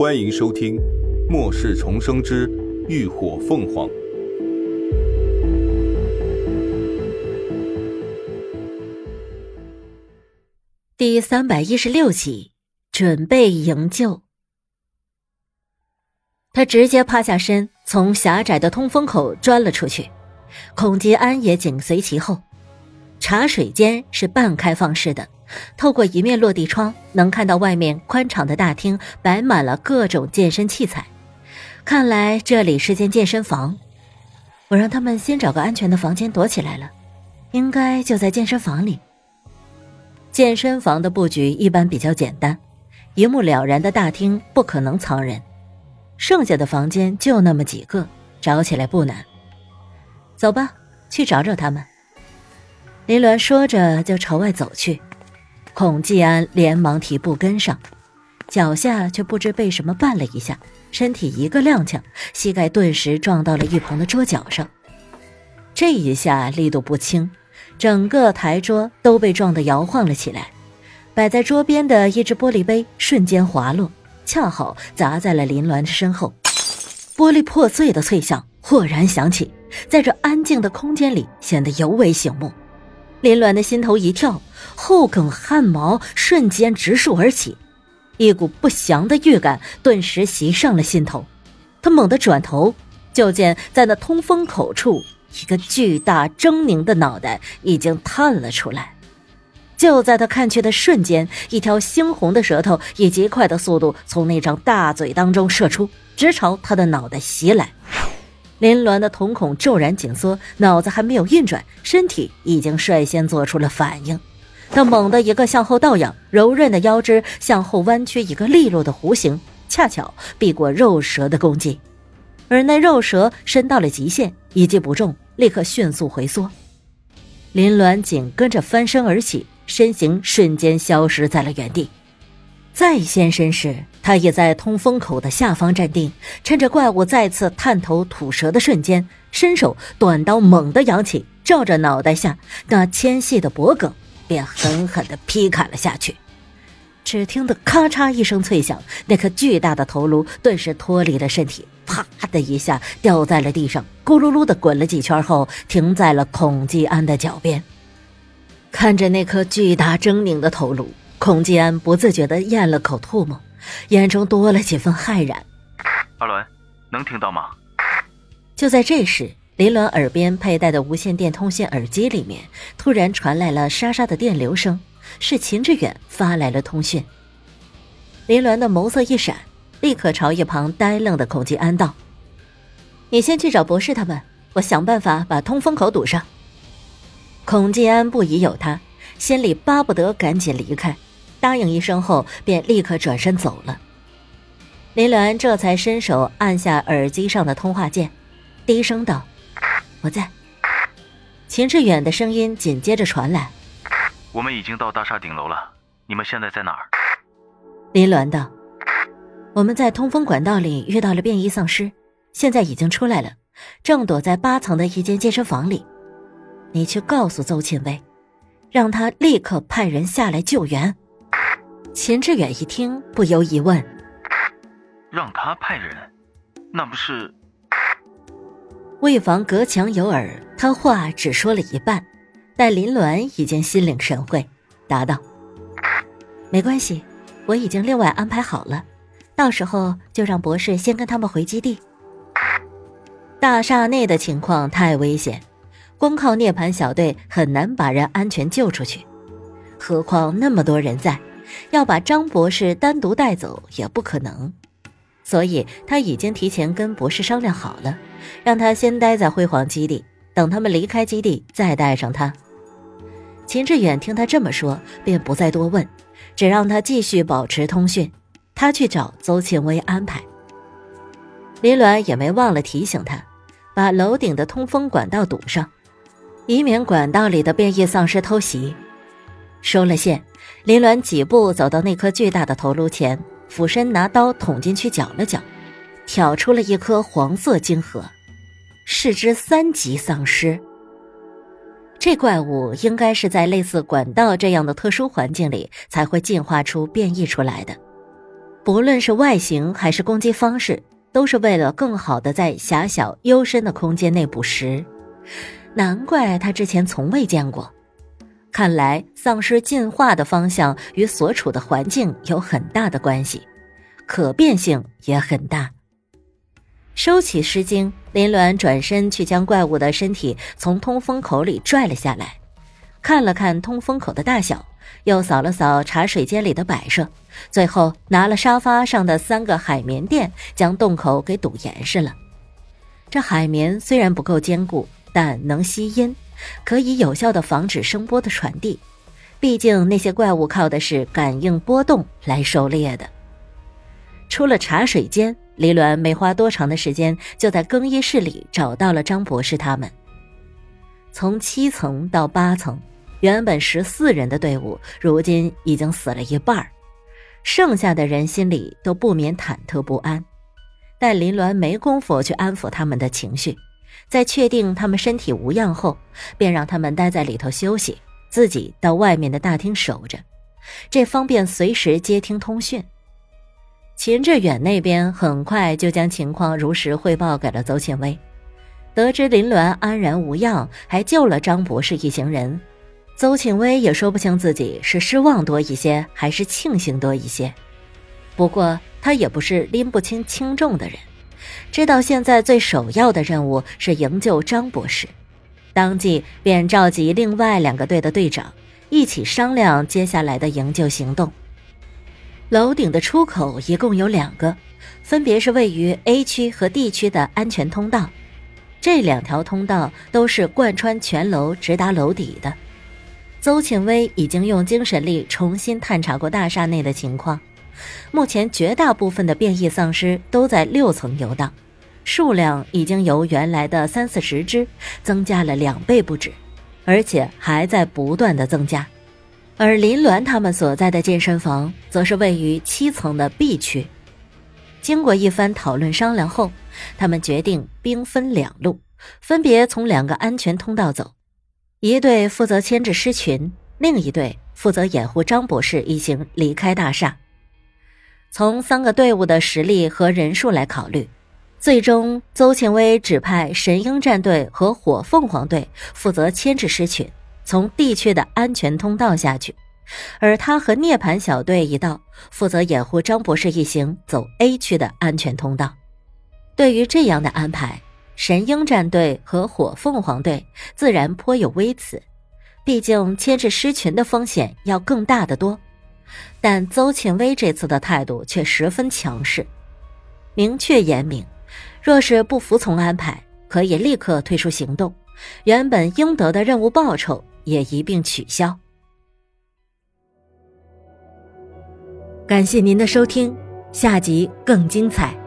欢迎收听《末世重生之浴火凤凰》第三百一十六集，准备营救。他直接趴下身，从狭窄的通风口钻了出去，孔吉安也紧随其后。茶水间是半开放式的。透过一面落地窗，能看到外面宽敞的大厅摆满了各种健身器材。看来这里是间健身房。我让他们先找个安全的房间躲起来了，应该就在健身房里。健身房的布局一般比较简单，一目了然的大厅不可能藏人，剩下的房间就那么几个，找起来不难。走吧，去找找他们。林鸾说着就朝外走去。孔继安连忙提步跟上，脚下却不知被什么绊了一下，身体一个踉跄，膝盖顿时撞到了一旁的桌角上。这一下力度不轻，整个台桌都被撞得摇晃了起来。摆在桌边的一只玻璃杯瞬间滑落，恰好砸在了林鸾的身后，玻璃破碎的脆响豁然响起，在这安静的空间里显得尤为醒目。林鸾的心头一跳，后梗汗毛瞬间直竖而起，一股不祥的预感顿时袭上了心头。他猛地转头，就见在那通风口处，一个巨大狰狞的脑袋已经探了出来。就在他看去的瞬间，一条猩红的舌头以极快的速度从那张大嘴当中射出，直朝他的脑袋袭来。林鸾的瞳孔骤然紧缩，脑子还没有运转，身体已经率先做出了反应。他猛地一个向后倒仰，柔韧的腰肢向后弯曲，一个利落的弧形，恰巧避过肉蛇的攻击。而那肉蛇伸到了极限，一击不中，立刻迅速回缩。林鸾紧跟着翻身而起，身形瞬间消失在了原地。再现身时，他也在通风口的下方站定，趁着怪物再次探头吐舌的瞬间，伸手短刀猛地扬起，照着脑袋下那纤细的脖颈，便狠狠地劈砍了下去。只听得咔嚓一声脆响，那颗巨大的头颅顿时脱离了身体，啪的一下掉在了地上，咕噜噜的滚了几圈后，停在了孔继安的脚边。看着那颗巨大狰狞的头颅。孔继安不自觉地咽了口唾沫，眼中多了几分骇然。阿伦，能听到吗？就在这时，林鸾耳边佩戴的无线电通信耳机里面突然传来了沙沙的电流声，是秦志远发来了通讯。林鸾的眸色一闪，立刻朝一旁呆愣的孔继安道：“你先去找博士他们，我想办法把通风口堵上。”孔继安不疑有他，心里巴不得赶紧离开。答应一声后，便立刻转身走了。林鸾这才伸手按下耳机上的通话键，低声道：“我在。”秦志远的声音紧接着传来：“我们已经到大厦顶楼了，你们现在在哪儿？”林鸾道：“我们在通风管道里遇到了变异丧尸，现在已经出来了，正躲在八层的一间健身房里。你去告诉邹庆威，让他立刻派人下来救援。”秦志远一听，不由一问：“让他派人，那不是？”为防隔墙有耳，他话只说了一半，但林鸾已经心领神会，答道：“没关系，我已经另外安排好了，到时候就让博士先跟他们回基地。大厦内的情况太危险，光靠涅槃小队很难把人安全救出去，何况那么多人在。”要把张博士单独带走也不可能，所以他已经提前跟博士商量好了，让他先待在辉煌基地，等他们离开基地再带上他。秦志远听他这么说，便不再多问，只让他继续保持通讯，他去找邹庆威安排。林鸾也没忘了提醒他，把楼顶的通风管道堵上，以免管道里的变异丧尸偷袭。收了线。林鸾几步走到那颗巨大的头颅前，俯身拿刀捅进去，搅了搅，挑出了一颗黄色晶核，是只三级丧尸。这怪物应该是在类似管道这样的特殊环境里才会进化出变异出来的。不论是外形还是攻击方式，都是为了更好的在狭小幽深的空间内捕食。难怪他之前从未见过。看来丧尸进化的方向与所处的环境有很大的关系，可变性也很大。收起诗经，林鸾转身去将怪物的身体从通风口里拽了下来，看了看通风口的大小，又扫了扫茶水间里的摆设，最后拿了沙发上的三个海绵垫，将洞口给堵严实了。这海绵虽然不够坚固。但能吸音，可以有效的防止声波的传递。毕竟那些怪物靠的是感应波动来狩猎的。出了茶水间，李鸾没花多长的时间，就在更衣室里找到了张博士他们。从七层到八层，原本十四人的队伍，如今已经死了一半剩下的人心里都不免忐忑不安。但林鸾没工夫去安抚他们的情绪。在确定他们身体无恙后，便让他们待在里头休息，自己到外面的大厅守着，这方便随时接听通讯。秦志远那边很快就将情况如实汇报给了邹庆威，得知林鸾安然无恙，还救了张博士一行人，邹庆威也说不清自己是失望多一些，还是庆幸多一些。不过他也不是拎不清轻重的人。知道现在最首要的任务是营救张博士，当即便召集另外两个队的队长一起商量接下来的营救行动。楼顶的出口一共有两个，分别是位于 A 区和 D 区的安全通道。这两条通道都是贯穿全楼，直达楼底的。邹庆威已经用精神力重新探查过大厦内的情况。目前绝大部分的变异丧尸都在六层游荡，数量已经由原来的三四十只增加了两倍不止，而且还在不断的增加。而林鸾他们所在的健身房则是位于七层的 B 区。经过一番讨论商量后，他们决定兵分两路，分别从两个安全通道走，一队负责牵制狮群，另一队负责掩护张博士一行离开大厦。从三个队伍的实力和人数来考虑，最终邹庆威指派神鹰战队和火凤凰队负责牵制狮群，从 D 区的安全通道下去，而他和涅槃小队一道负责掩护张博士一行走 A 区的安全通道。对于这样的安排，神鹰战队和火凤凰队自然颇有微词，毕竟牵制狮群的风险要更大得多。但邹庆威这次的态度却十分强势，明确言明，若是不服从安排，可以立刻退出行动，原本应得的任务报酬也一并取消。感谢您的收听，下集更精彩。